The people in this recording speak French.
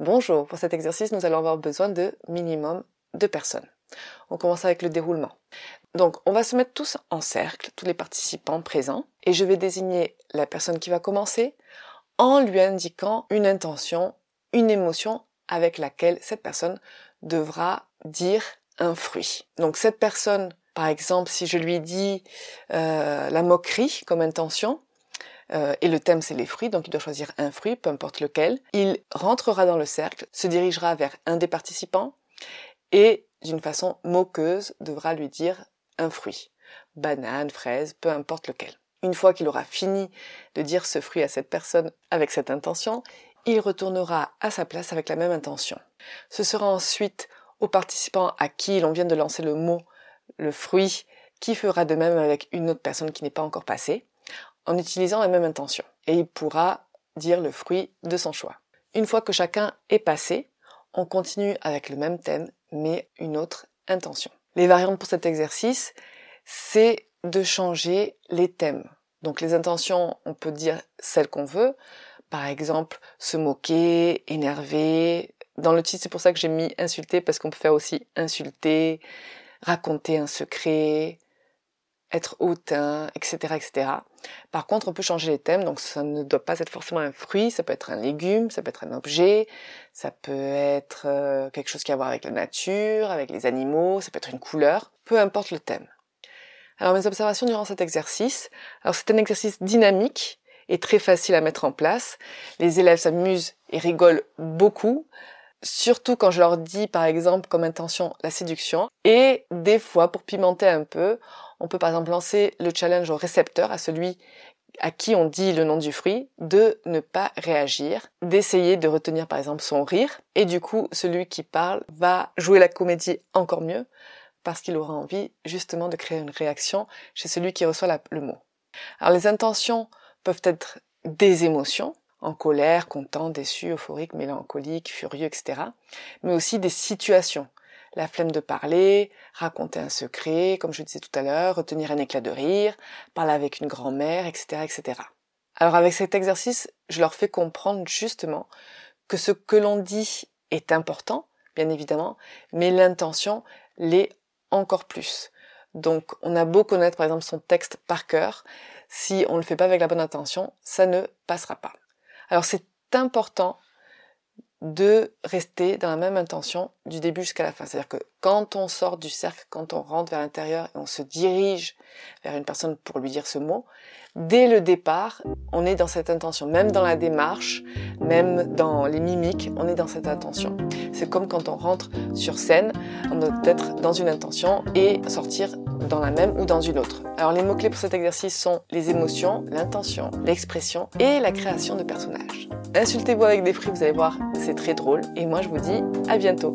Bonjour, pour cet exercice, nous allons avoir besoin de minimum deux personnes. On commence avec le déroulement. Donc, on va se mettre tous en cercle, tous les participants présents, et je vais désigner la personne qui va commencer en lui indiquant une intention, une émotion avec laquelle cette personne devra dire un fruit. Donc, cette personne, par exemple, si je lui dis euh, la moquerie comme intention, euh, et le thème c'est les fruits, donc il doit choisir un fruit, peu importe lequel. Il rentrera dans le cercle, se dirigera vers un des participants et d'une façon moqueuse devra lui dire un fruit. Banane, fraise, peu importe lequel. Une fois qu'il aura fini de dire ce fruit à cette personne avec cette intention, il retournera à sa place avec la même intention. Ce sera ensuite au participant à qui l'on vient de lancer le mot, le fruit, qui fera de même avec une autre personne qui n'est pas encore passée en utilisant la même intention. Et il pourra dire le fruit de son choix. Une fois que chacun est passé, on continue avec le même thème, mais une autre intention. Les variantes pour cet exercice, c'est de changer les thèmes. Donc les intentions, on peut dire celles qu'on veut. Par exemple, se moquer, énerver. Dans le titre, c'est pour ça que j'ai mis insulter, parce qu'on peut faire aussi insulter, raconter un secret, être hautain, etc., etc. Par contre, on peut changer les thèmes, donc ça ne doit pas être forcément un fruit, ça peut être un légume, ça peut être un objet, ça peut être euh, quelque chose qui a à voir avec la nature, avec les animaux, ça peut être une couleur, peu importe le thème. Alors mes observations durant cet exercice, alors c'est un exercice dynamique et très facile à mettre en place. Les élèves s'amusent et rigolent beaucoup, surtout quand je leur dis par exemple comme intention la séduction. Et des fois, pour pimenter un peu, on peut par exemple lancer le challenge au récepteur, à celui à qui on dit le nom du fruit, de ne pas réagir, d'essayer de retenir par exemple son rire, et du coup celui qui parle va jouer la comédie encore mieux, parce qu'il aura envie justement de créer une réaction chez celui qui reçoit le mot. Alors les intentions peuvent être des émotions, en colère, content, déçu, euphorique, mélancolique, furieux, etc. Mais aussi des situations la flemme de parler, raconter un secret, comme je disais tout à l'heure, retenir un éclat de rire, parler avec une grand-mère, etc., etc. Alors avec cet exercice, je leur fais comprendre justement que ce que l'on dit est important, bien évidemment, mais l'intention l'est encore plus. Donc on a beau connaître par exemple son texte par cœur, si on ne le fait pas avec la bonne intention, ça ne passera pas. Alors c'est important de rester dans la même intention du début jusqu'à la fin. C'est-à-dire que quand on sort du cercle, quand on rentre vers l'intérieur et on se dirige vers une personne pour lui dire ce mot, dès le départ, on est dans cette intention. Même dans la démarche, même dans les mimiques, on est dans cette intention. C'est comme quand on rentre sur scène, on doit être dans une intention et sortir dans la même ou dans une autre. Alors les mots-clés pour cet exercice sont les émotions, l'intention, l'expression et la création de personnages. Insultez-vous avec des fruits, vous allez voir, c'est très drôle. Et moi je vous dis à bientôt.